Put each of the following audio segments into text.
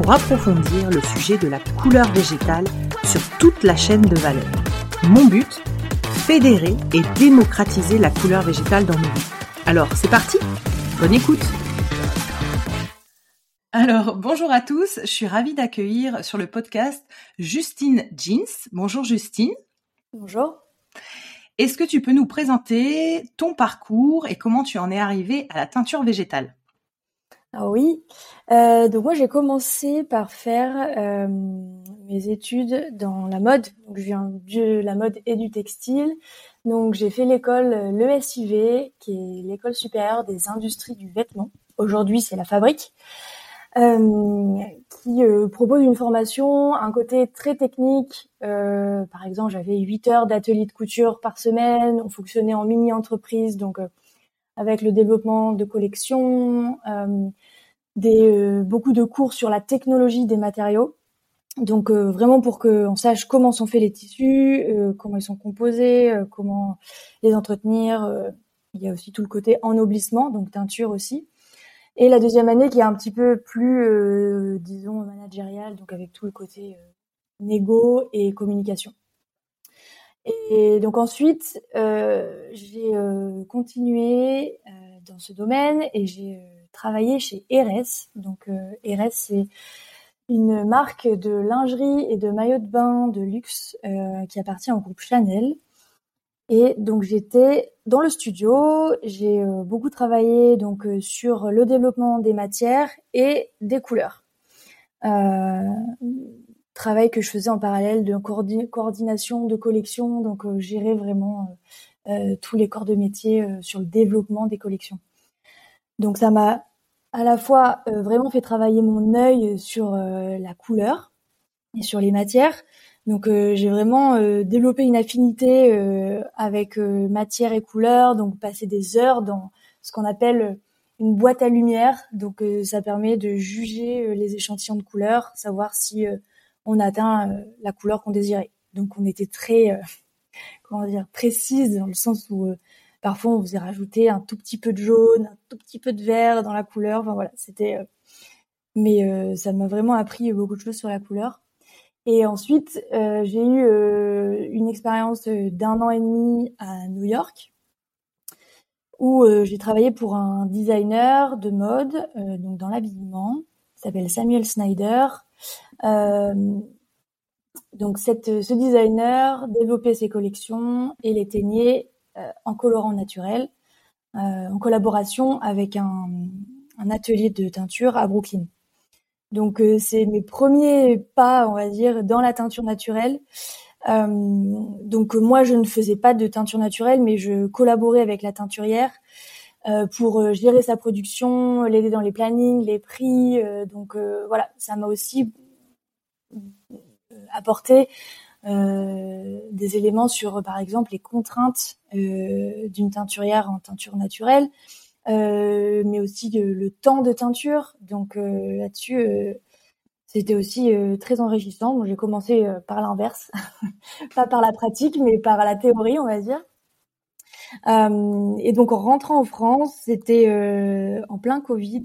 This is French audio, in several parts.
pour approfondir le sujet de la couleur végétale sur toute la chaîne de valeur. Mon but Fédérer et démocratiser la couleur végétale dans nos vies. Alors, c'est parti Bonne écoute alors, bonjour à tous, je suis ravie d'accueillir sur le podcast Justine Jeans. Bonjour Justine. Bonjour. Est-ce que tu peux nous présenter ton parcours et comment tu en es arrivée à la teinture végétale? Oui, euh, donc moi j'ai commencé par faire euh, mes études dans la mode. Donc je viens de la mode et du textile. Donc j'ai fait l'école euh, l'ESIV, qui est l'école supérieure des industries du vêtement. Aujourd'hui c'est la fabrique. Euh, qui propose une formation, un côté très technique. Par exemple, j'avais 8 heures d'atelier de couture par semaine. On fonctionnait en mini-entreprise, donc avec le développement de collections, des, beaucoup de cours sur la technologie des matériaux. Donc vraiment pour qu'on sache comment sont faits les tissus, comment ils sont composés, comment les entretenir. il y a aussi tout le côté ennoblissement, donc teinture aussi. Et la deuxième année qui est un petit peu plus, euh, disons, managériale, donc avec tout le côté euh, négo et communication. Et donc ensuite, euh, j'ai euh, continué euh, dans ce domaine et j'ai travaillé chez Eres. Donc Eres, c'est une marque de lingerie et de maillots de bain de luxe qui appartient au groupe Chanel. Et donc j'étais dans le studio, j'ai beaucoup travaillé donc sur le développement des matières et des couleurs. Euh, travail que je faisais en parallèle de coordination de collection, donc euh, gérer vraiment tous les corps de métier sur le développement des collections. Donc ça m'a à la fois vraiment fait travailler mon œil sur la couleur et sur les matières, donc euh, j'ai vraiment euh, développé une affinité euh, avec matière et couleur, donc passer des heures dans ce qu'on appelle une boîte à lumière. Donc ça permet de juger les échantillons de couleurs, savoir si on atteint la couleur qu'on désirait. Donc on était très comment dire précise dans le sens où parfois on faisait rajouter un tout petit peu de jaune, un tout petit peu de vert dans la couleur. Enfin voilà, c'était mais ça m'a vraiment appris beaucoup de choses sur la couleur. Et ensuite, euh, j'ai eu euh, une expérience d'un an et demi à New York, où euh, j'ai travaillé pour un designer de mode, donc dans l'habillement, s'appelle Samuel Snyder. Donc cette, ce designer développait ses collections et les teignait en colorant naturel, en collaboration avec un, un atelier de teinture à Brooklyn. Donc euh, c'est mes premiers pas, on va dire, dans la teinture naturelle. Euh, donc moi je ne faisais pas de teinture naturelle, mais je collaborais avec la teinturière euh, pour gérer sa production, l'aider dans les plannings, les prix. donc voilà, ça m'a aussi apporté des éléments sur, par exemple, les contraintes d'une teinturière en teinture naturelle. Euh, mais aussi le temps de teinture. Donc euh, là-dessus, euh, c'était aussi très enrichissant. Bon, j'ai commencé par l'inverse, pas par la pratique, mais par la théorie, on va dire. Euh, et donc en rentrant en France, c'était euh, en plein Covid.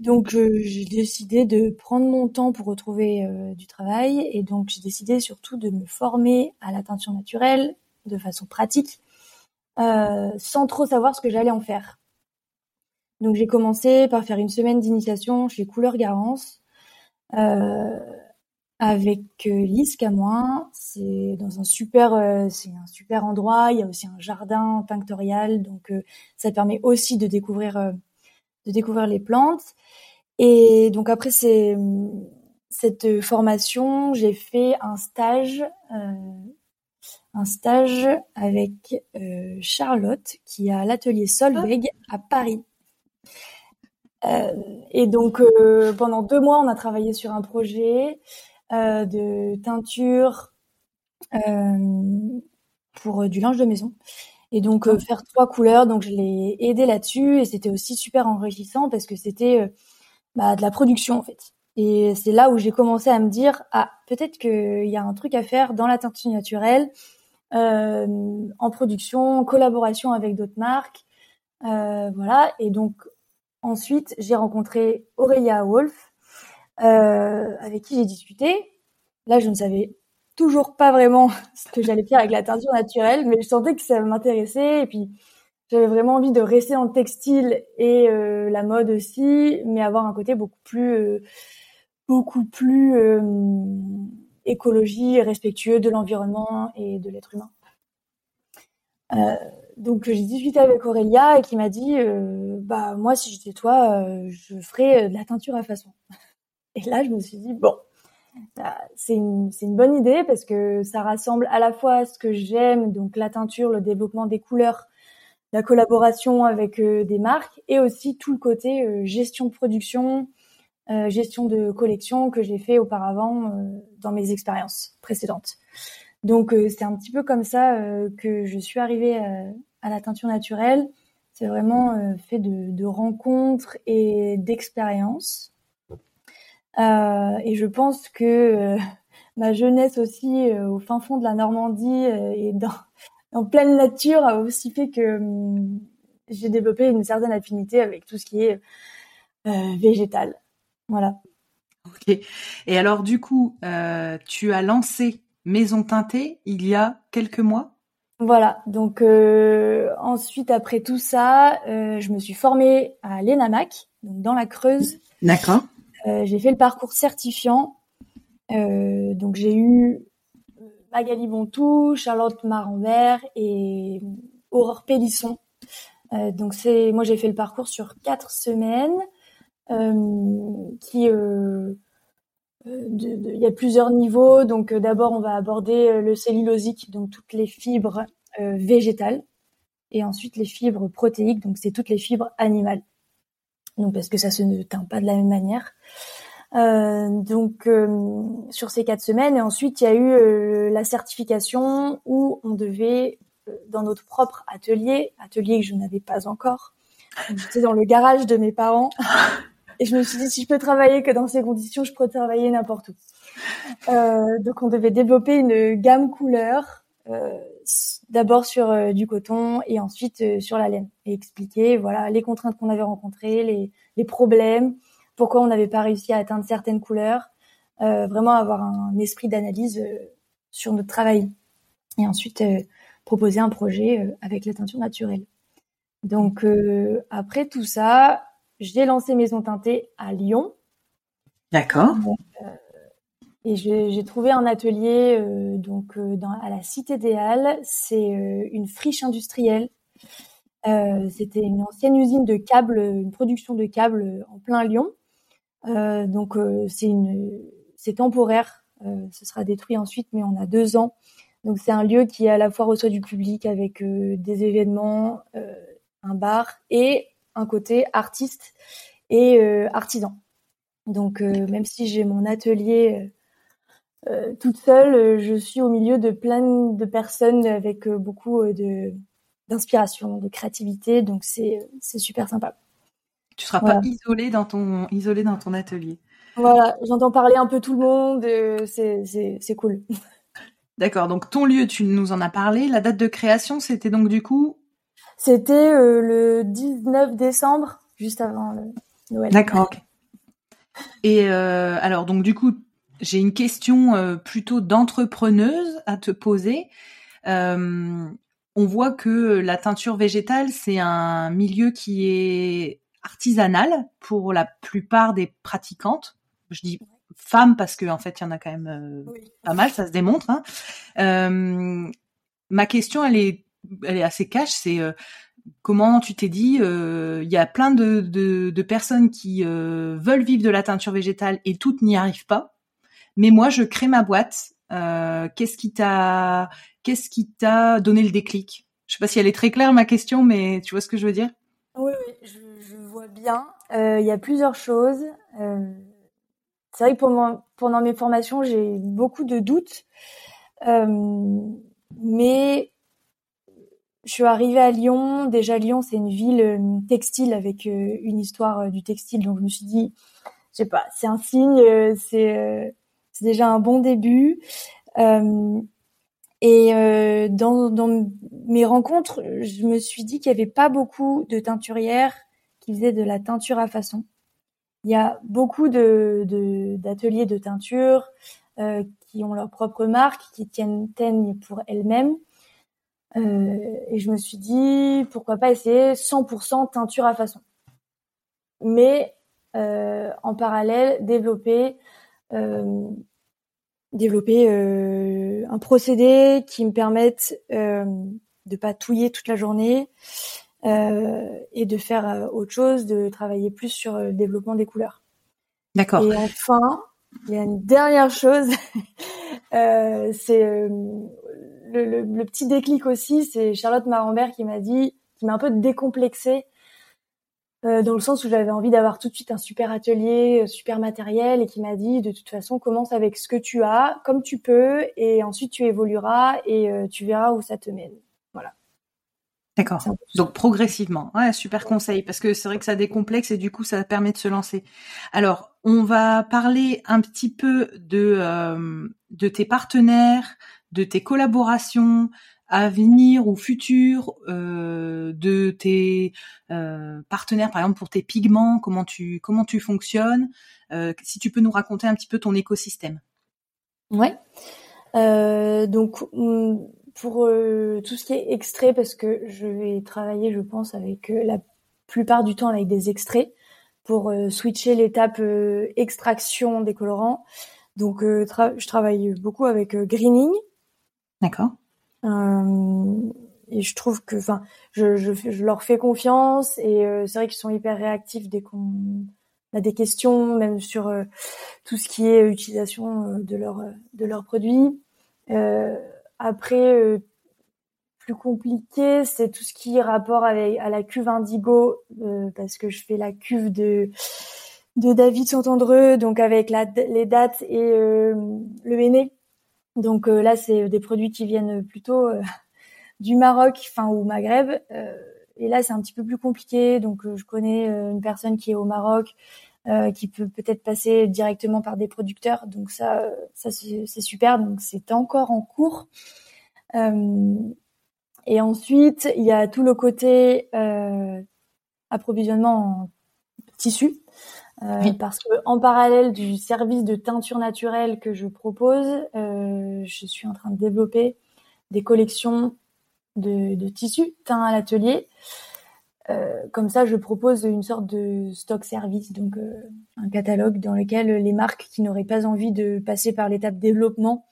Donc j'ai décidé de prendre mon temps pour retrouver euh, du travail. Et donc j'ai décidé surtout de me former à la teinture naturelle de façon pratique, sans trop savoir ce que j'allais en faire. Donc j'ai commencé par faire une semaine d'initiation chez Couleur Garance. Euh, avec euh, moins C'est dans un super, euh, c'est un super endroit. Il y a aussi un jardin tinctorial, donc euh, ça permet aussi de découvrir, euh, de découvrir les plantes. Et donc après cette formation, j'ai fait un stage, un stage avec Charlotte qui a l'atelier Solveig à Paris. et donc pendant deux mois, on a travaillé sur un projet euh, de teinture euh, pour euh, du linge de maison. Et donc faire trois couleurs, donc je l'ai aidé là-dessus et c'était aussi super enrichissant parce que c'était bah, de la production en fait. Et c'est là où j'ai commencé à me dire ah peut-être qu'il y a un truc à faire dans la teinture naturelle, euh, en production, en collaboration avec d'autres marques, euh, voilà. Et donc ensuite j'ai rencontré Aurélia Wolf euh, avec qui j'ai discuté. Là, je ne savais toujours pas vraiment ce que j'allais faire avec la teinture naturelle, mais je sentais que ça m'intéressait et puis j'avais vraiment envie de rester dans le textile et euh, la mode aussi, mais avoir un côté beaucoup plus euh, beaucoup plus euh, écologie, respectueux de l'environnement et de l'être humain. Euh, donc j'ai discuté avec Aurélia et qui m'a dit bah moi si j'étais toi je ferais de la teinture à façon. Et là, je me suis dit, bon, c'est une, bonne idée parce que ça rassemble à la fois ce que j'aime, donc la teinture, le développement des couleurs, la collaboration avec euh, des marques et aussi tout le côté euh, gestion de production, euh, gestion de collection que j'ai fait auparavant dans mes expériences précédentes. Donc c'est un petit peu comme ça que je suis arrivée à la teinture naturelle. C'est vraiment fait de, rencontres et d'expériences et je pense que euh, ma jeunesse aussi euh, au fin fond de la Normandie et dans, en pleine nature a aussi fait que hum, j'ai développé une certaine affinité avec tout ce qui est végétal. Voilà. Ok. Et alors du coup, tu as lancé Maison Teintée il y a quelques mois? Voilà, donc ensuite après tout ça, je me suis formée à l'ENAMAC, donc dans la Creuse. D'accord. Euh, j'ai fait le parcours certifiant. Euh, donc j'ai eu Magali Bontou, Charlotte Marambert et Aurore Pélisson. Euh, donc c'est, moi j'ai fait le parcours sur quatre semaines. qui il y a plusieurs niveaux. Donc d'abord on va aborder le cellulosique, donc toutes les fibres végétales, et ensuite les fibres protéiques, donc c'est toutes les fibres animales donc parce que ça se teint pas de la même manière. Euh, donc euh, sur ces quatre semaines et ensuite il y a eu euh, la certification où on devait dans notre propre atelier, atelier que je n'avais pas encore. J'étais dans le garage de mes parents et je me suis dit si je peux travailler que dans ces conditions, je peux travailler n'importe où. donc on devait développer une gamme couleur d'abord sur euh, du coton et ensuite euh, sur la laine et expliquer voilà les contraintes qu'on avait rencontrées, les, les, problèmes, pourquoi on n'avait pas réussi à atteindre certaines couleurs, euh, vraiment avoir un esprit d'analyse sur notre travail et ensuite proposer un projet avec la teinture naturelle. Donc après tout ça, j'ai lancé Maison Teintée à Lyon. D'accord. Et j'ai trouvé un atelier euh, donc euh, dans, à la Cité des Halles. C'est euh, une friche industrielle. C'était une ancienne usine de câbles, une production de câbles en plein Lyon. donc c'est une, c'est temporaire. ce sera détruit ensuite, mais on a deux ans. Donc c'est un lieu qui à la fois reçoit du public avec des événements, un bar et un côté artiste et artisan. Donc même si j'ai mon atelier euh, toute seule, euh, je suis au milieu de plein de personnes avec euh, beaucoup de d'inspiration, de créativité, donc c'est c'est super sympa. Tu seras pas isolée dans ton isolée dans ton atelier. Voilà, j'entends parler un peu tout le monde, c'est cool. D'accord, donc ton lieu, tu nous en as parlé. La date de création, c'était donc du coup C'était le 19 décembre, juste avant le Noël. D'accord. Et alors donc du coup, j'ai une question euh, plutôt d'entrepreneuse à te poser. Euh, on voit que la teinture végétale, c'est un milieu qui est artisanal pour la plupart des pratiquantes. Je dis femmes parce que en fait il y en a quand même pas mal, ça se démontre. Hein. ma question elle est elle est assez cash, c'est comment tu t'es dit il y a plein de, de, de personnes qui veulent vivre de la teinture végétale et toutes n'y arrivent pas, mais moi je crée ma boîte. qu'est-ce qui t'a qu'est-ce qui t'a donné le déclic? Je sais pas si elle est très claire ma question, mais tu vois ce que je veux dire? Oui, oui, je, vois bien. Il y a plusieurs choses. Euh, c'est vrai que pendant, mes formations, j'ai beaucoup de doutes. Euh, mais je suis arrivée à Lyon. Déjà, Lyon, c'est une ville euh, textile avec euh, une histoire euh, du textile. Donc, je me suis dit, je sais pas, c'est un signe, c'est c'est déjà un bon début. et dans, dans mes rencontres, je me suis dit qu'il y avait pas beaucoup de teinturières qui faisaient de la teinture à façon. Il y a beaucoup d'ateliers de, teinture euh, qui ont leur propre marque, qui tiennent teignent pour elles-mêmes. Euh, et je me suis dit pourquoi pas essayer 100% teinture à façon. Mais euh, en parallèle développer euh, développer euh, un procédé qui me permette euh, de pas touiller toute la journée, euh, et de faire euh, autre chose, de travailler plus sur euh, le développement des couleurs. D'accord. Et enfin, il y a une dernière chose, euh, c'est le, le, le, petit déclic aussi, c'est Charlotte Marambert qui m'a dit, qui m'a un peu décomplexée euh, dans le sens où j'avais envie d'avoir tout de suite un super atelier, super matériel, et qui m'a dit de toute façon commence avec ce que tu as, comme tu peux, et ensuite tu évolueras et euh, tu verras où ça te mène. D'accord. Donc progressivement. Ouais, super conseil parce que c'est vrai que ça décomplexe et du coup ça permet de se lancer. Alors, on va parler un petit peu de euh, de tes partenaires, de tes collaborations à venir ou futures, euh, de tes euh, partenaires par exemple pour tes pigments, comment tu comment tu fonctionnes. Euh, si tu peux nous raconter un petit peu ton écosystème. Ouais. Donc pour euh, tout ce qui est extrait, parce que je vais travailler, je pense, avec la plupart du temps avec des extraits pour switcher l'étape extraction des colorants. Donc, je travaille beaucoup avec greening. D'accord. Et je trouve que, enfin, je, je, je, leur fais confiance et c'est vrai qu'ils sont hyper réactifs dès qu'on a des questions, même sur tout ce qui est utilisation de leurs de leurs produits. Après, euh, plus compliqué, c'est tout ce qui est rapport avec à la cuve Indigo, euh, parce que je fais la cuve de de David Santandreux, donc avec la, les dates et euh, le Béné. Donc là, c'est des produits qui viennent plutôt du Maroc, enfin au Maghreb. et là, c'est un petit peu plus compliqué. Donc, je connais une personne qui est au Maroc, qui peut peut-être passer directement par des producteurs. Donc ça, ça c'est super. Donc c'est encore en cours. Euh, et ensuite, il y a tout le côté euh, approvisionnement en tissu. Euh, Parce que en parallèle du service de teinture naturelle que je propose, euh, je suis en train de développer des collections de, de tissus teints à l'atelier. Euh, comme ça, je propose une sorte de stock service, donc un catalogue dans lequel les marques qui n'auraient pas envie de passer par l'étape développement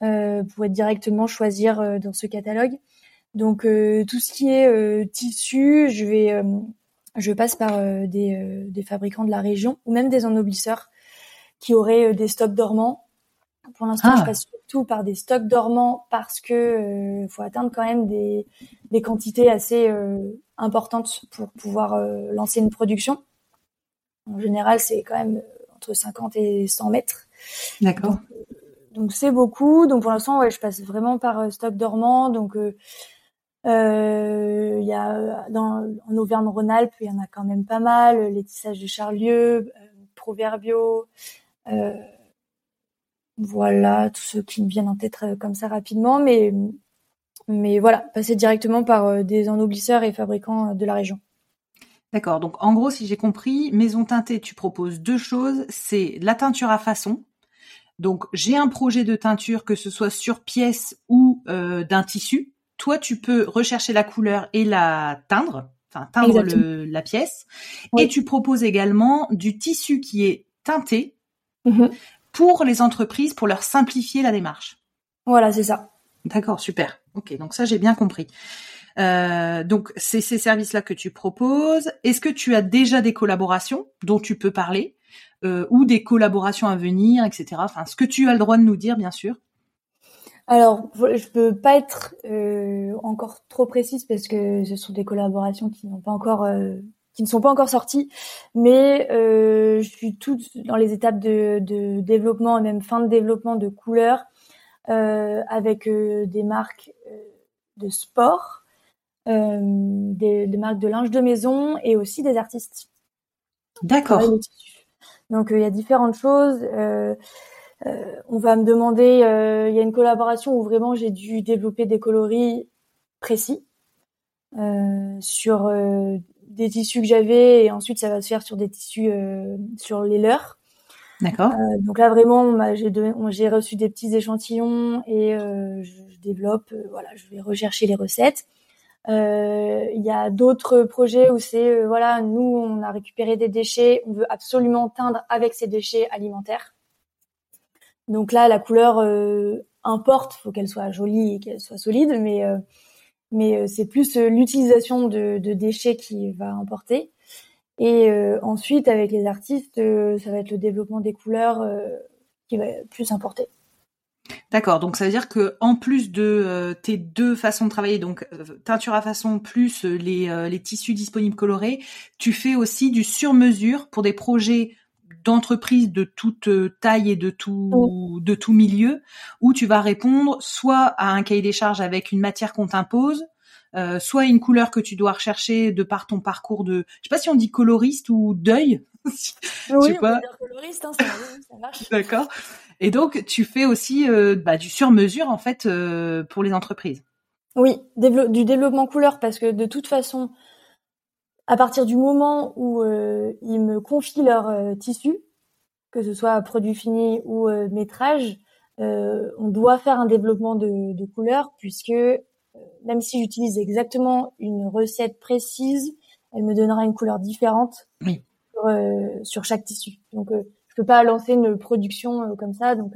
pourraient directement choisir dans ce catalogue. Donc tout ce qui est tissu, je vais, je passe par des, des, fabricants de la région ou même des ennoblisseurs qui auraient des stocks dormants. Pour l'instant, je ah. passe surtout par des stocks dormants parce que faut atteindre quand même des, des quantités assez importante pour pouvoir euh, lancer une production. En général, c'est quand même euh, entre 50 et 100 mètres. D'accord. Donc c'est beaucoup. Donc pour l'instant, ouais, je passe vraiment par euh, stock dormant. Donc il euh, y a dans, en Auvergne-Rhône-Alpes, il y en a quand même pas mal. Les tissages de Charlieu, euh, Proverbio. voilà, tous ceux qui me viennent en tête comme ça rapidement. Mais voilà, passer directement par euh, des ennoblisseurs et fabricants euh, de la région. D'accord. Donc en gros, si j'ai compris, Maison Teintée, tu proposes deux choses. C'est la teinture à façon. Donc j'ai un projet de teinture, que ce soit sur pièce ou euh, d'un tissu. Toi, tu peux rechercher la couleur et la teindre, enfin teindre le, la pièce. Et tu proposes également du tissu qui est teinté mhm. pour les entreprises, pour leur simplifier la démarche. Voilà, c'est ça. D'accord, super. Ok, donc ça j'ai bien compris. Euh, donc c'est ces services-là que tu proposes. Est-ce que tu as déjà des collaborations dont tu peux parler euh, ou des collaborations à venir, etc. Enfin, ce que tu as le droit de nous dire, bien sûr. Alors, je peux pas être euh, encore trop précise parce que ce sont des collaborations qui n'ont pas encore, euh, qui ne sont pas encore sorties, mais euh, je suis toute dans les étapes de, de, développement et même fin de développement de couleurs avec des marques de sport, des, des, marques de linge de maison et aussi des artistes. D'accord. Donc il y a différentes choses. Euh, on va me demander, euh, il y a une collaboration où vraiment j'ai dû développer des coloris précis euh, sur des tissus que j'avais et ensuite ça va se faire sur des tissus sur les leurs. D'accord. donc là vraiment, j'ai reçu des petits échantillons et je, développe. voilà, je vais rechercher les recettes. Il y a d'autres projets où c'est voilà, nous on a récupéré des déchets, on veut absolument teindre avec ces déchets alimentaires. Donc là, la couleur euh, importe, faut qu'elle soit jolie et qu'elle soit solide, mais euh, euh, c'est plus l'utilisation de, de, déchets qui va importer. Et ensuite, avec les artistes, ça va être le développement des couleurs qui va plus importer. D'accord, donc ça veut dire que en plus de tes deux façons de travailler, donc teinture à façon plus les, les tissus disponibles colorés, tu fais aussi du sur-mesure pour des projets d'entreprises de toute euh, taille et de tout de tout milieu où tu vas répondre soit à un cahier des charges avec une matière qu'on t'impose, euh, soit une couleur que tu dois rechercher de par ton parcours de, je sais pas si on dit coloriste ou deuil. oui, dire coloriste, hein, ça, marche. D'accord. Et donc tu fais aussi euh, bah, du sur-mesure en fait pour les entreprises. Oui, du développement couleur parce que de toute façon, à partir du moment où euh, ils me confient leur euh, tissu, que ce soit produit fini ou euh, métrage, euh, on doit faire un développement de, de couleurs puisque même si j'utilise exactement une recette précise, elle me donnera une couleur différente oui. sur, sur, chaque tissu. Donc je peux pas lancer une production comme ça. Donc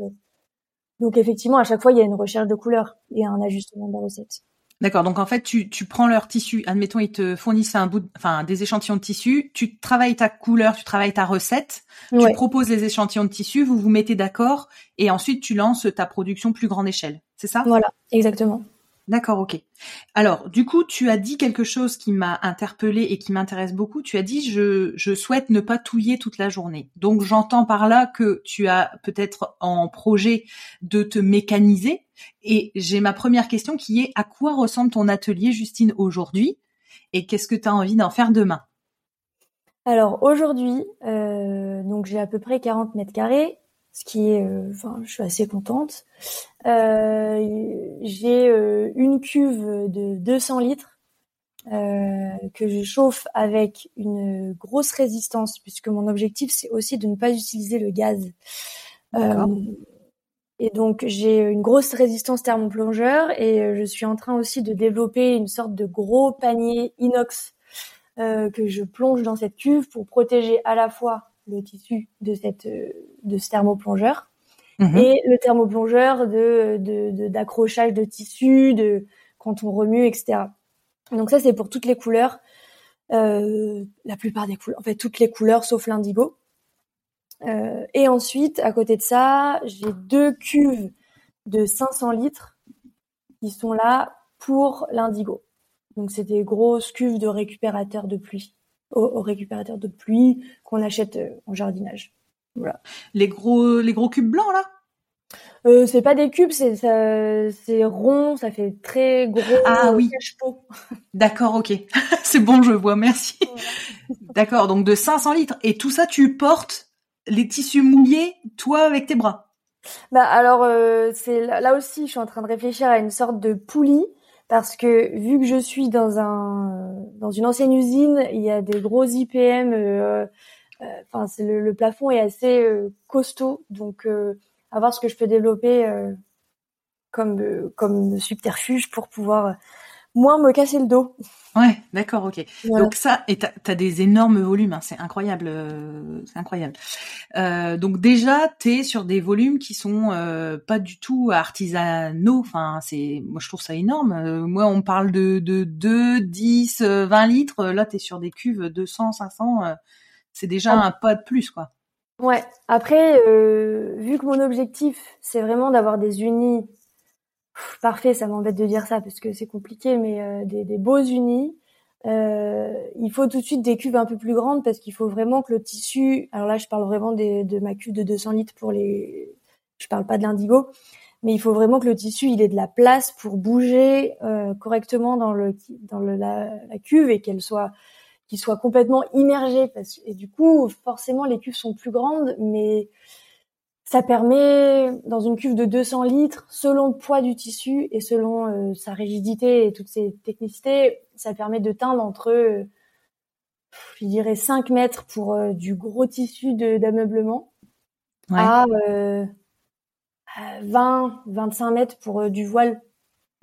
donc effectivement à chaque fois il y a une recherche de couleurs et un ajustement de la recette. D'accord. Donc en fait, tu, tu prends leur tissu. Admettons, ils te fournissent un bout, enfin des échantillons de tissu. Tu travailles ta couleur, tu travailles ta recette. Tu proposes les échantillons de tissu. Vous vous mettez d'accord et ensuite tu lances ta production plus grande échelle. C'est ça? Voilà, exactement. D'accord, ok. Alors, du coup, tu as dit quelque chose qui m'a interpellé et qui m'intéresse beaucoup. Tu as dit je, je souhaite ne pas touiller toute la journée. Donc, j'entends par là que tu as peut-être en projet de te mécaniser. Et j'ai ma première question qui est à quoi ressemble ton atelier, Justine, aujourd'hui? Et qu'est-ce que tu as envie d'en faire demain? Alors, aujourd'hui, euh, donc j'ai à peu près 40 mètres carrés ce qui est, euh, enfin, je suis assez contente. Euh, j'ai euh, une cuve de 200 litres que je chauffe avec une grosse résistance, puisque mon objectif c'est aussi de ne pas utiliser le gaz. et donc j'ai une grosse résistance thermoplongeur et je suis en train aussi de développer une sorte de gros panier inox que je plonge dans cette cuve pour protéger à la fois le tissu de cette de ce thermoplongeur mhm. et le thermoplongeur de d'accrochage de, tissu, de quand on remue, etc. Donc ça c'est pour toutes les couleurs, euh, la plupart des couleurs, en fait toutes les couleurs sauf l'indigo. Euh, et ensuite à côté de ça, j'ai deux cuves de 500 litres qui sont là pour l'indigo. Donc c'est des grosses cuves de récupérateur de pluie au, récupérateur de pluie qu'on achète euh, en jardinage. Voilà. Les gros, les gros cubes blancs là? Euh, c'est pas des cubes, c'est c'est rond, ça fait très gros. Ah oui. D'accord, ok. c'est bon, je vois, merci. D'accord, donc de 500 litres. Et tout ça, tu portes les tissus mouillés, toi, avec tes bras? Bah alors, euh, c'est là aussi, je suis en train de réfléchir à une sorte de poulie parce que vu que je suis dans un dans une ancienne usine, il y a des gros IPM. Euh, euh, enfin, c'est le, plafond est assez euh, costaud, donc à voir ce que je peux développer comme comme subterfuge pour pouvoir moins me casser le dos. Ouais, d'accord, ok. Donc ça, et t'as as des énormes volumes, hein, c'est incroyable, euh, c'est incroyable. Euh, donc déjà, t'es sur des volumes qui sont euh, pas du tout artisanaux. Enfin, c'est, moi je trouve ça énorme. Euh, moi, on parle de, de 2, 10, 20 litres. Là, t'es sur des cuves 200, 500. C'est déjà un pas de plus, quoi. Ouais. Après, vu que mon objectif, c'est vraiment d'avoir des unis parfait, ça m'embête de dire ça parce que c'est compliqué, mais euh, des, des, beaux unis. Euh, il faut tout de suite des cuves un peu plus grandes parce qu'il faut vraiment que le tissu. Alors là, je parle vraiment des, de ma cuve de 200 litres pour les. Je parle pas de l'indigo, mais il faut vraiment que le tissu il ait de la place pour bouger euh, correctement dans le dans le, la, la cuve et qu'elle soit qu'il soit complètement immergé parce et du coup forcément les cuves sont plus grandes mais ça permet, dans une cuve de 200 litres, selon le poids du tissu et selon euh, sa rigidité et toutes ses technicités, ça permet de teindre entre, euh, je dirais, 5 mètres pour euh, du gros tissu d'ameublement à 20, 25 mètres pour du voile,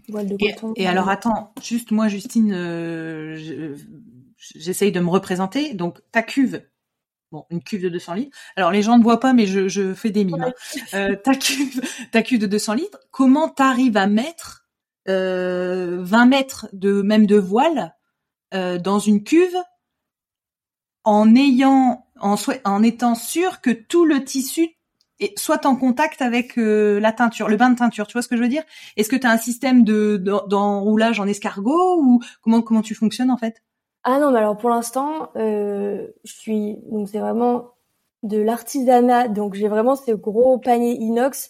voile de coton. Et, alors attends, juste moi, Justine, j'essaye de me représenter. Donc ta cuve, Bon, une cuve de 200 litres. Alors les gens ne voient pas, mais je, je fais des mimes. Hein. Euh, ta cuve, ta cuve de 200 litres. Comment t'arrives à mettre euh, 20 mètres de même de voile euh, dans une cuve en ayant, en, en étant sûr que tout le tissu soit en contact avec euh, la teinture, le bain de teinture. Tu vois ce que je veux dire? Est-ce que tu as un système de d'enroulage en escargot ou comment comment tu fonctionnes en fait? Ah non, mais alors pour l'instant, euh, je suis donc c'est vraiment de l'artisanat. Donc j'ai vraiment ce gros panier inox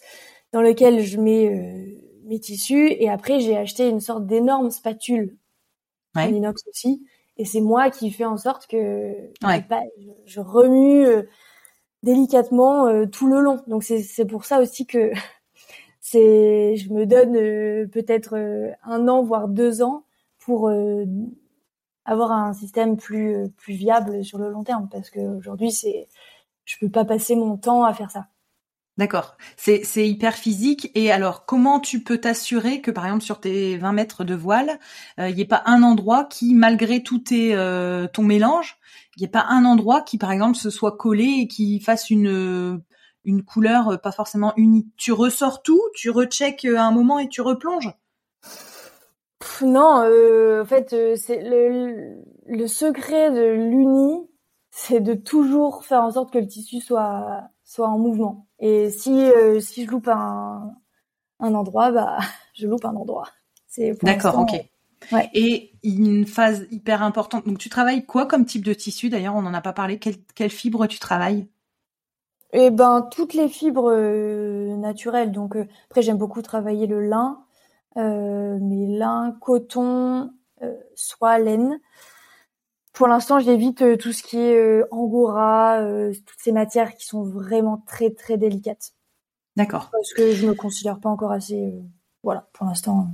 dans lequel je mets euh, mes tissus et après j'ai acheté une sorte d'énorme spatule en inox aussi. Et c'est moi qui fais en sorte que je, remue euh, délicatement tout le long. Donc c'est pour ça aussi que c'est je me donne peut-être un an voire deux ans pour avoir un système plus plus viable sur le long terme parce qu'aujourd'hui c'est je peux pas passer mon temps à faire ça. D'accord. C'est, c'est hyper physique. Et alors, comment tu peux t'assurer que, par exemple, sur tes 20 mètres de voile, il euh, n'y ait pas un endroit qui, malgré tout tes, euh, ton mélange, il n'y ait pas un endroit qui, par exemple, se soit collé et qui fasse une, une couleur pas forcément unie? Tu ressors tout, tu recheckes un moment et tu replonges? Non, euh, en fait, euh, c'est le, le secret de l'uni, c'est de toujours faire en sorte que le tissu soit soit en mouvement. Et si euh, si je loupe un un endroit, bah je loupe un endroit. C'est d'accord, ok. Ouais. Et une phase hyper importante. Donc tu travailles quoi comme type de tissu D'ailleurs, on n'en a pas parlé. Quelle, quelle fibre tu travailles? Eh ben toutes les fibres naturelles. Donc après, j'aime beaucoup travailler le lin. Euh, mais lin, coton, euh, soie, laine. Pour l'instant, j'évite euh, tout ce qui est angora, toutes ces matières qui sont vraiment très très délicates. D'accord. Parce que je me considère pas encore assez. voilà, pour l'instant.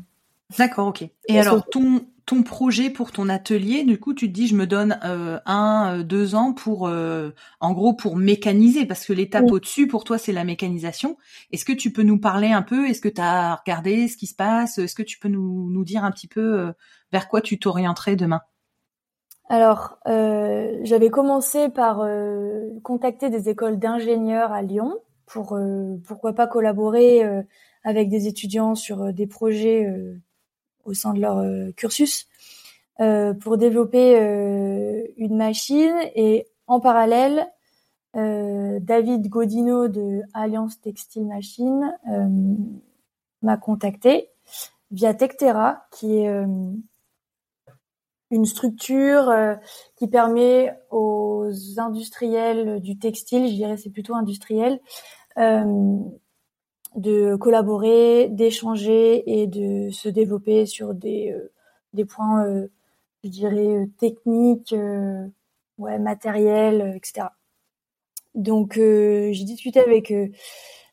D'accord, ok. Et alors, ton, ton projet pour ton atelier, du coup, tu te dis, je me donne euh, un, euh, deux ans pour, euh, en gros, pour mécaniser, parce que l'étape au-dessus, pour toi, c'est la mécanisation. Est-ce que tu peux nous parler un peu? Est-ce que tu as regardé ce qui se passe? Est-ce que tu peux nous, nous dire un petit peu vers quoi tu t'orienterais demain? Alors, j'avais commencé par contacter des écoles d'ingénieurs à Lyon pour, pourquoi pas, collaborer avec des étudiants sur des projets au sein de leur euh, cursus euh, pour développer euh, une machine et en parallèle David Godino de Alliance Textile Machine m'a contacté via Tectera, qui est une structure qui permet aux industriels du textile, je dirais c'est plutôt industriel, de collaborer, d'échanger et de se développer sur des, euh, points, euh, je dirais, euh, techniques, ouais, matériels, etc. Donc j'ai discuté avec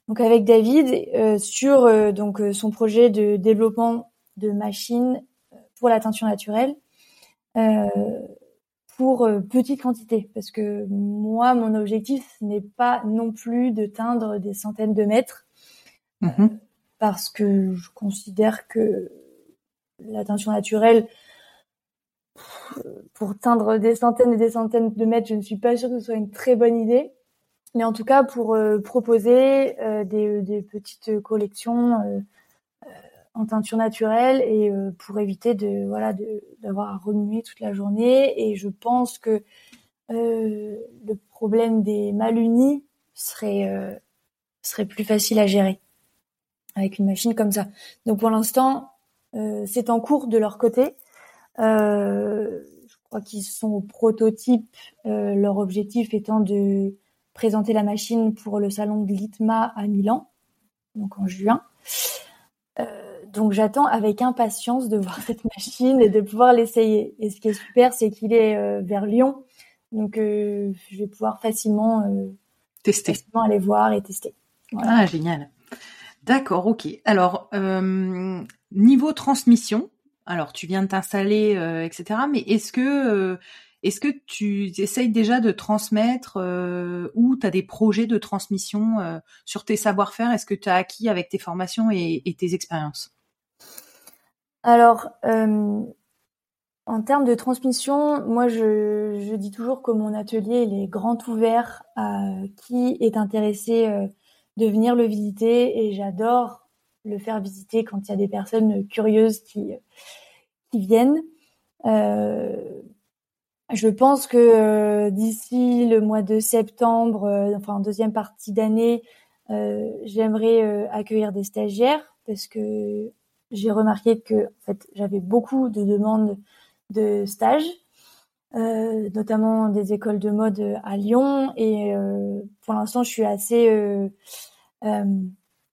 donc avec David sur donc son projet de développement de machines pour la teinture naturelle pour petite quantité parce que moi mon objectif n'est pas non plus de teindre des centaines de mètres Mhm. parce que je considère que la teinture naturelle, pour teindre des centaines et des centaines de mètres, je ne suis pas sûre que ce soit une très bonne idée. Mais en tout cas, pour proposer des, des, petites collections en teinture naturelle et pour éviter de voilà d'avoir à remuer toute la journée. Et je pense que le problème des mal unis serait serait plus facile à gérer avec une machine comme ça. Donc pour l'instant, euh, c'est en cours de leur côté. Euh, je crois qu'ils sont au prototype, euh, leur objectif étant de présenter la machine pour le salon de l'ITMA à Milan, donc en juin. donc j'attends avec impatience de voir cette machine et de pouvoir l'essayer. Et ce qui est super, c'est qu'il est vers Lyon, donc je vais pouvoir facilement tester, facilement aller voir et tester. Ah génial. D'accord, ok. Alors, euh, niveau transmission, alors tu viens de t'installer, euh, etc. Mais est-ce que euh, est-ce que tu essayes déjà de transmettre ou tu as des projets de transmission sur tes savoir-faire? Est-ce que tu as acquis avec tes formations et, tes expériences? Alors, en termes de transmission, moi je, dis toujours que mon atelier est grand ouvert à qui est intéressé de venir le visiter et j'adore le faire visiter quand il y a des personnes curieuses qui, viennent. Euh, je pense que euh, d'ici le mois de septembre, euh, enfin en deuxième partie d'année, j'aimerais accueillir des stagiaires parce que j'ai remarqué que j'avais beaucoup de demandes de stages euh, notamment des écoles de mode à Lyon. Et euh, pour l'instant, je suis assez euh,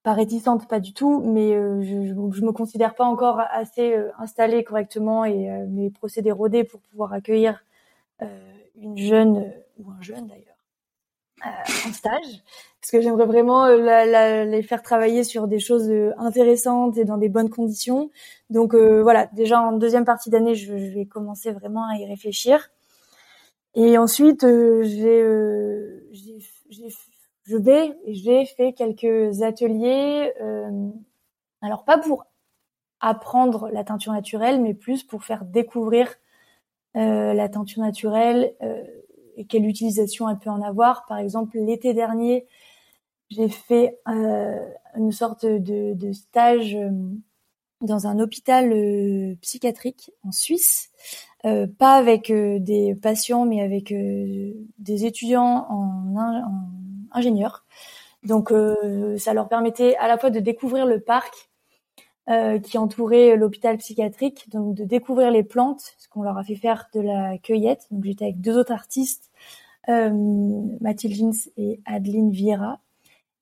pas réticente, pas du tout, mais je, je, me considère pas encore assez installée correctement et mes procédés rodés pour pouvoir accueillir une jeune ou un jeune d'ailleurs en stage parce que j'aimerais vraiment les faire travailler sur des choses intéressantes et dans des bonnes conditions. Donc voilà, déjà en deuxième partie d'année, je, vais commencer vraiment à y réfléchir. Et ensuite, j'ai, je vais, j'ai fait quelques ateliers. alors pas pour apprendre la teinture naturelle, mais plus pour faire découvrir la teinture naturelle et quelle utilisation elle peut en avoir. Par exemple, l'été dernier, j'ai fait euh, une sorte de, stage euh, dans un hôpital euh, psychiatrique en Suisse, pas avec des patients, mais avec des étudiants en, en ingénieur. Donc, ça leur permettait à la fois de découvrir le parc qui entourait l'hôpital psychiatrique, donc de découvrir les plantes, parce qu'on leur a fait faire de la cueillette. Donc, j'étais avec deux autres artistes, Mathilde Jins et Adeline Vieira,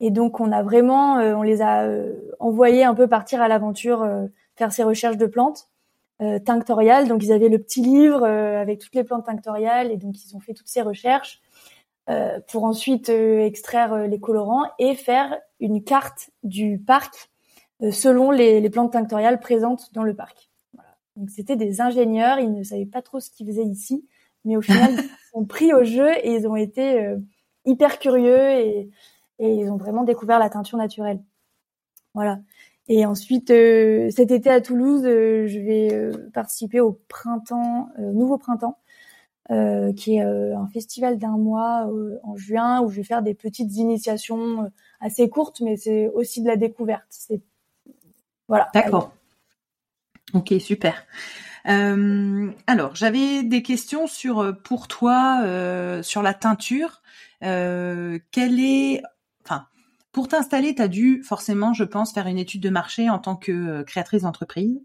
et donc on a vraiment, euh, on les a euh, envoyés un peu partir à l'aventure, euh, faire ces recherches de plantes tinctoriales. Donc ils avaient le petit livre avec toutes les plantes tinctoriales et donc ils ont fait toutes ces recherches pour ensuite extraire les colorants et faire une carte du parc selon les, plantes tinctoriales présentes dans le parc. Voilà. Donc c'était des ingénieurs, ils ne savaient pas trop ce qu'ils faisaient ici, mais au final sont pris au jeu et ils ont été hyper curieux et ils ont vraiment découvert la teinture naturelle. Voilà. Et ensuite, euh, cet été à Toulouse, euh, je vais euh, participer au printemps, nouveau printemps, qui est un festival d'un mois en juin où je vais faire des petites initiations assez courtes, mais c'est aussi de la découverte. Voilà. D'accord. Ok, super. Alors, j'avais des questions sur pour toi sur la teinture. quelle est pour t'installer, tu as dû forcément, je pense, faire une étude de marché en tant que euh, créatrice d'entreprise.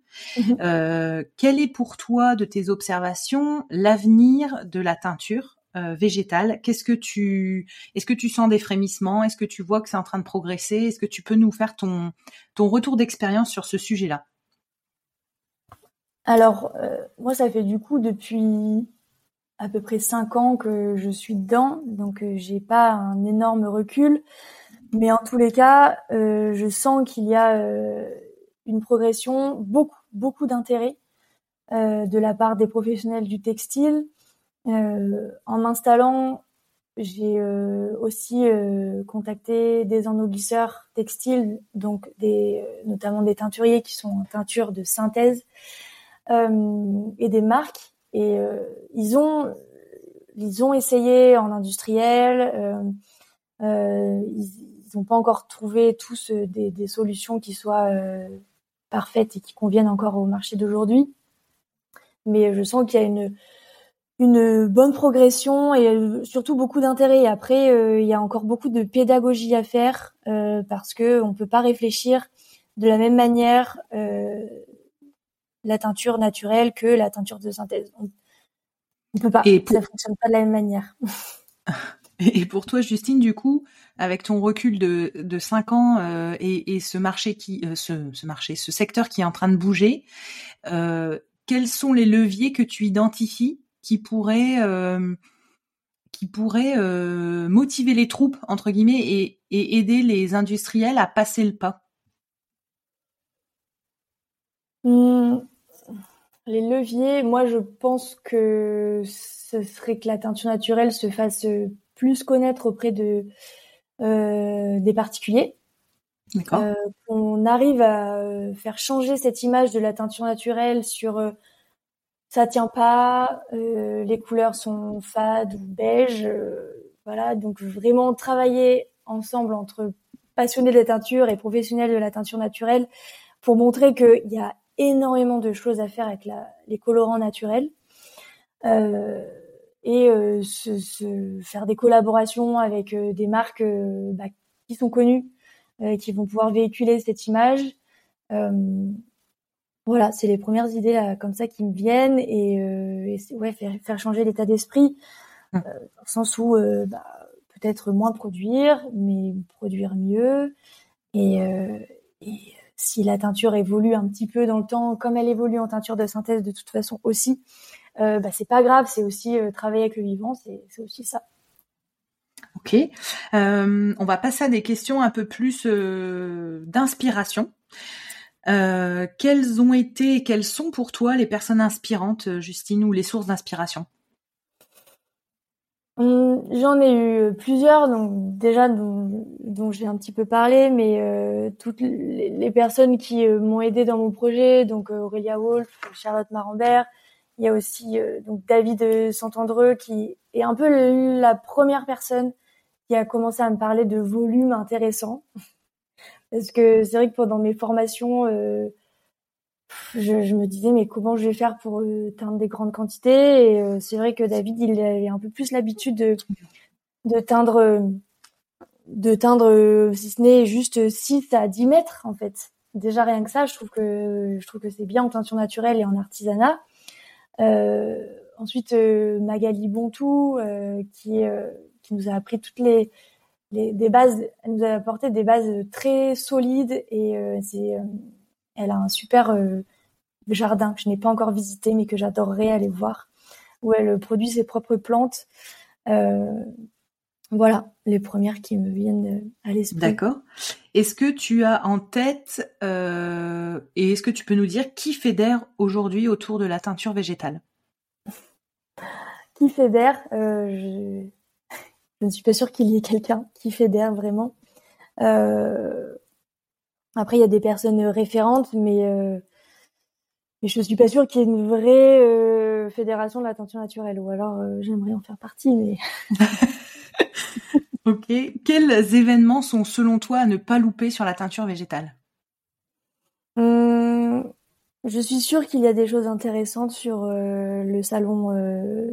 Euh, quel est pour toi, de tes observations, l'avenir de la teinture euh, végétale? Qu'est-ce que tu, est-ce que tu sens des frémissements? Est-ce que tu vois que c'est en train de progresser? Est-ce que tu peux nous faire ton ton retour d'expérience sur ce sujet-là? Alors, moi, ça fait du coup depuis à peu près cinq ans que je suis dedans, donc j'ai pas un énorme recul. Mais en tous les cas, euh, je sens qu'il y a euh, une progression, beaucoup, beaucoup d'intérêt euh, de la part des professionnels du textile. en m'installant, j'ai aussi contacté des ennoblisseurs textiles, donc des, notamment des teinturiers qui sont en teinture de synthèse. Et des marques. Et ils ont ils ont essayé en industriel. ils n'ont pas encore trouvé tous des, des solutions qui soient parfaites et qui conviennent encore au marché d'aujourd'hui. Mais je sens qu'il y a une une bonne progression et euh, surtout beaucoup d'intérêt. Après, euh, il y a encore beaucoup de pédagogie à faire euh, parce que on peut pas réfléchir de la même manière la teinture naturelle que la teinture de synthèse. On, on peut pas. Et Ça fonctionne pas de la même manière. Et pour toi, Justine, du coup, avec ton recul de, de 5 ans et, et, ce marché qui, ce, ce, marché, ce secteur qui est en train de bouger, quels sont les leviers que tu identifies qui pourrait euh, qui pourrait euh, motiver les troupes entre guillemets et, aider les industriels à passer le pas? Mmh, Les leviers, moi je pense que ce serait que la teinture naturelle se fasse plus connaître auprès de euh, des particuliers. Euh, qu'on arrive à faire changer cette image de la teinture naturelle sur ça tient pas, euh, les couleurs sont fades ou beige, euh, voilà. Donc vraiment travailler ensemble entre passionnés de la teinture et professionnels de la teinture naturelle pour montrer qu'il y a énormément de choses à faire avec la, les colorants naturels euh, et euh, se, se, faire des collaborations avec euh, des marques bah, qui sont connues, qui vont pouvoir véhiculer cette image. Voilà, c'est les premières idées là, comme ça qui me viennent et, ouais, faire, faire changer l'état d'esprit, mmh. dans le sens où bah, peut-être moins produire, mais produire mieux. Et, et, si la teinture évolue un petit peu dans le temps, comme elle évolue en teinture de synthèse de toute façon aussi, euh, bah, c'est pas grave, c'est aussi travailler avec le vivant, c'est aussi ça. Ok, on va passer à des questions un peu plus d'inspiration. Euh, quelles ont été quelles sont pour toi les personnes inspirantes, euh, Justine, ou les sources d'inspiration? J'en ai eu plusieurs, donc déjà dont, dont j'ai un petit peu parlé, mais euh, toutes les, personnes qui m'ont aidé dans mon projet, donc Aurélia Wolf, Charlotte Marambert, il y a aussi donc David Santandreux qui est un peu la première personne qui a commencé à me parler de volume intéressant. Parce que c'est vrai que pendant mes formations, euh, je, je, me disais mais comment je vais faire pour euh, teindre des grandes quantités? Et euh, c'est vrai que David, il avait un peu plus l'habitude de, de teindre, de teindre si ce n'est juste 6 à 10 mètres en fait. Déjà rien que ça, je trouve que je trouve que c'est bien en teinture naturelle et en artisanat. Euh, ensuite, Magali Bontou, qui, qui nous a appris toutes les des bases, elle nous a apporté des bases très solides et euh, c'est, euh, elle a un super euh, jardin que je n'ai pas encore visité mais que j'adorerais aller voir où elle produit ses propres plantes. voilà les premières qui me viennent à l'esprit. D'accord. Est-ce que tu as en tête et est-ce que tu peux nous dire qui fédère aujourd'hui autour de la teinture végétale? Qui fédère je je ne suis pas sûre qu'il y ait quelqu'un qui fédère vraiment. Euh, après, il y a des personnes référentes, mais, euh, mais je suis pas sûre qu'il y ait une vraie euh, fédération de la teinture naturelle. Ou alors, euh, j'aimerais en faire partie, mais. ok. Quels événements sont selon toi à ne pas louper sur la teinture végétale? Hum, Je suis sûre qu'il y a des choses intéressantes sur le salon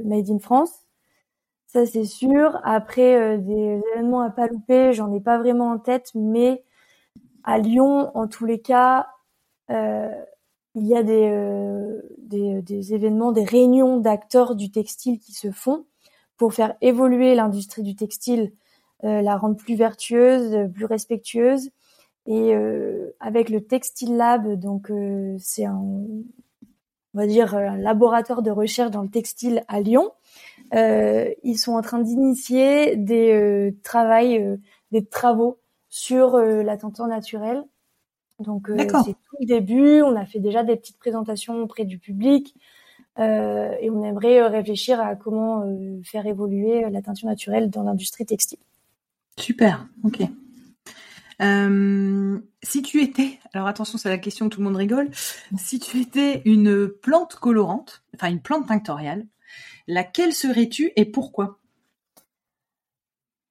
Made in France. Ça, c'est sûr. Après, euh, des événements à pas louper, j'en ai pas vraiment en tête, mais à Lyon, en tous les cas, euh, il y a des, euh, des, événements, des réunions d'acteurs du textile qui se font pour faire évoluer l'industrie du textile, la rendre plus vertueuse, plus respectueuse. Et avec le Textile Lab, donc c'est un, on va dire, un laboratoire de recherche dans le textile à Lyon, euh, ils sont en train d'initier des euh, euh des travaux sur euh, la teinture naturelle. Donc c'est tout le début. On a fait déjà des petites présentations auprès du public et on aimerait réfléchir à comment faire évoluer la teinture naturelle dans l'industrie textile. Super, ok. Euh, si tu étais, alors attention, c'est la question que tout le monde rigole. Si tu étais une plante colorante, enfin une plante tinctoriale, laquelle serais-tu et pourquoi?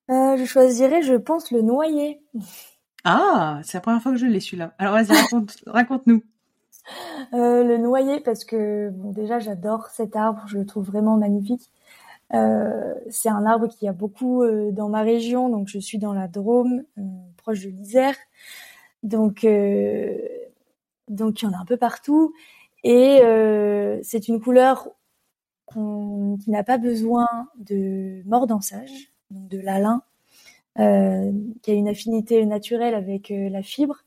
Euh, Je choisirais, je pense, le noyer. Ah, c'est la première fois que je l'ai celui-là. Alors vas-y, raconte, raconte-nous. Euh, le noyer parce que bon déjà j'adore cet arbre, je le trouve vraiment magnifique. Euh, c'est un arbre qui a beaucoup dans ma région, donc je suis dans la Drôme, proche de l'Isère. Donc, donc il y en a un peu partout. Et c'est une couleur qui n'a pas besoin de mordançage, donc de l'alun, qui a une affinité naturelle avec la fibre.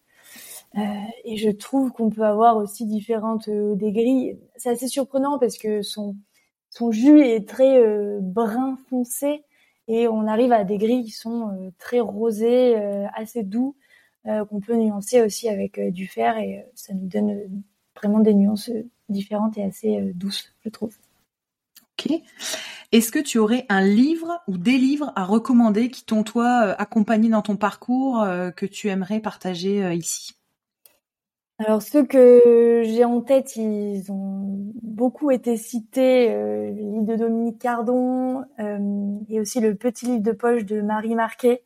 et je trouve qu'on peut avoir aussi différentes des C'est assez surprenant parce que son son jus est très euh, brun foncé et on arrive à des gris qui sont euh, très rosés, euh, assez doux, qu'on peut nuancer aussi avec du fer et ça nous donne vraiment des nuances différentes et assez douces, je trouve. Est-ce que tu aurais un livre ou des livres à recommander qui t'ont toi accompagné dans ton parcours que tu aimerais partager ici? Alors ceux que j'ai en tête, ils ont beaucoup été cités, euh, le livre de Dominique Cardon euh, et aussi le petit livre de poche de Marie Marquet,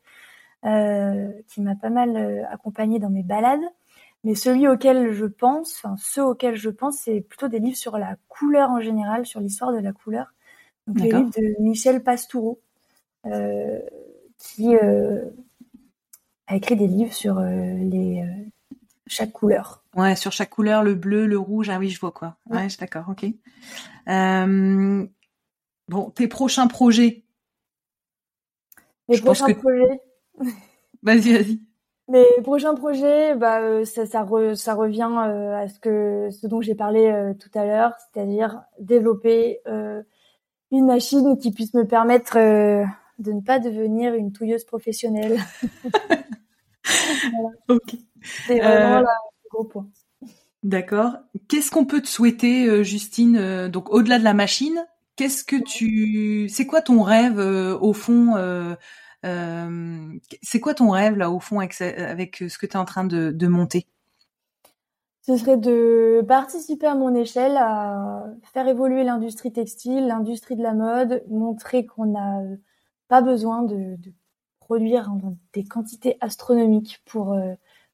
euh, qui m'a pas mal euh, accompagnée dans mes balades. Mais celui auquel je pense, enfin ceux auxquels je pense, c'est plutôt des livres sur la couleur en général, sur l'histoire de la couleur. Donc les livres de Michel Pastoureau, qui a écrit des livres sur les chaque couleur. Ouais, sur chaque couleur, le bleu, le rouge. Ah oui, je vois quoi. Ouais, je d'accord, ok. Euh, bon, tes prochains projets? Mes prochains projets. vas-y, vas-y. Mes prochains projets, bah, euh, ça, revient euh, à ce que ce dont j'ai parlé tout à l'heure, c'est-à-dire développer une machine qui puisse me permettre de ne pas devenir une touilleuse professionnelle. C'est vraiment le gros point. D'accord. Qu'est-ce qu'on peut te souhaiter, euh, Justine euh, Donc au-delà de la machine, qu'est-ce que tu, c'est quoi ton rêve euh, au fond C'est quoi ton rêve là au fond avec, ce que tu es en train de, monter? Ce serait de participer à mon échelle à faire évoluer l'industrie textile, l'industrie de la mode, montrer qu'on n'a pas besoin de, produire des quantités astronomiques pour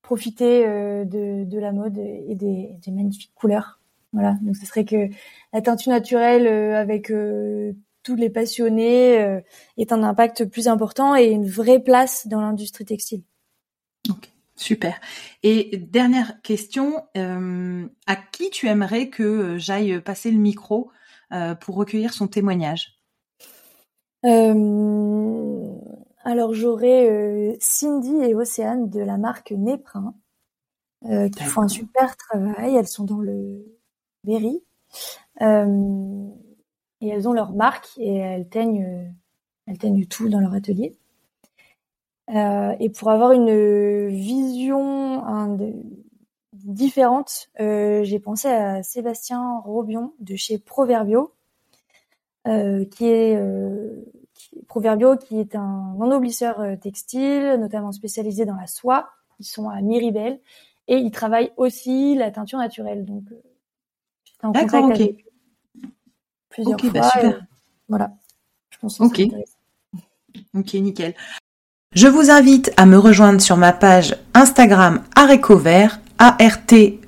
profiter euh, de, de, la mode et des, magnifiques couleurs. Voilà, donc ce serait que la teinture naturelle euh, avec euh, tous les passionnés est un impact plus important et une vraie place dans l'industrie textile. Ok, super. Et dernière question, à qui tu aimerais que j'aille passer le micro pour recueillir son témoignage? Alors j'aurai euh, Cindy et Océane de la marque Néprin euh, qui font un super travail. Elles sont dans le Berry euh, et elles ont leur marque et elles teignent, elles teignent tout dans leur atelier. et pour avoir une vision différente, j'ai pensé à Sébastien Robion de chez Proverbio, qui est Proverbio, qui est un ennoblisseur euh, textile, notamment spécialisé dans la soie. Ils sont à Miribel et ils travaillent aussi la teinture naturelle. Donc, euh, j'étais en contact avec plusieurs bah, fois. super. voilà. Je pense que ok. Ok, nickel. Je vous invite à me rejoindre sur ma page Instagram Arécovert, A-R-T-E-C-O-V-E-R-T,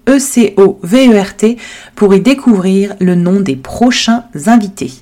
pour y découvrir le nom des prochains invités.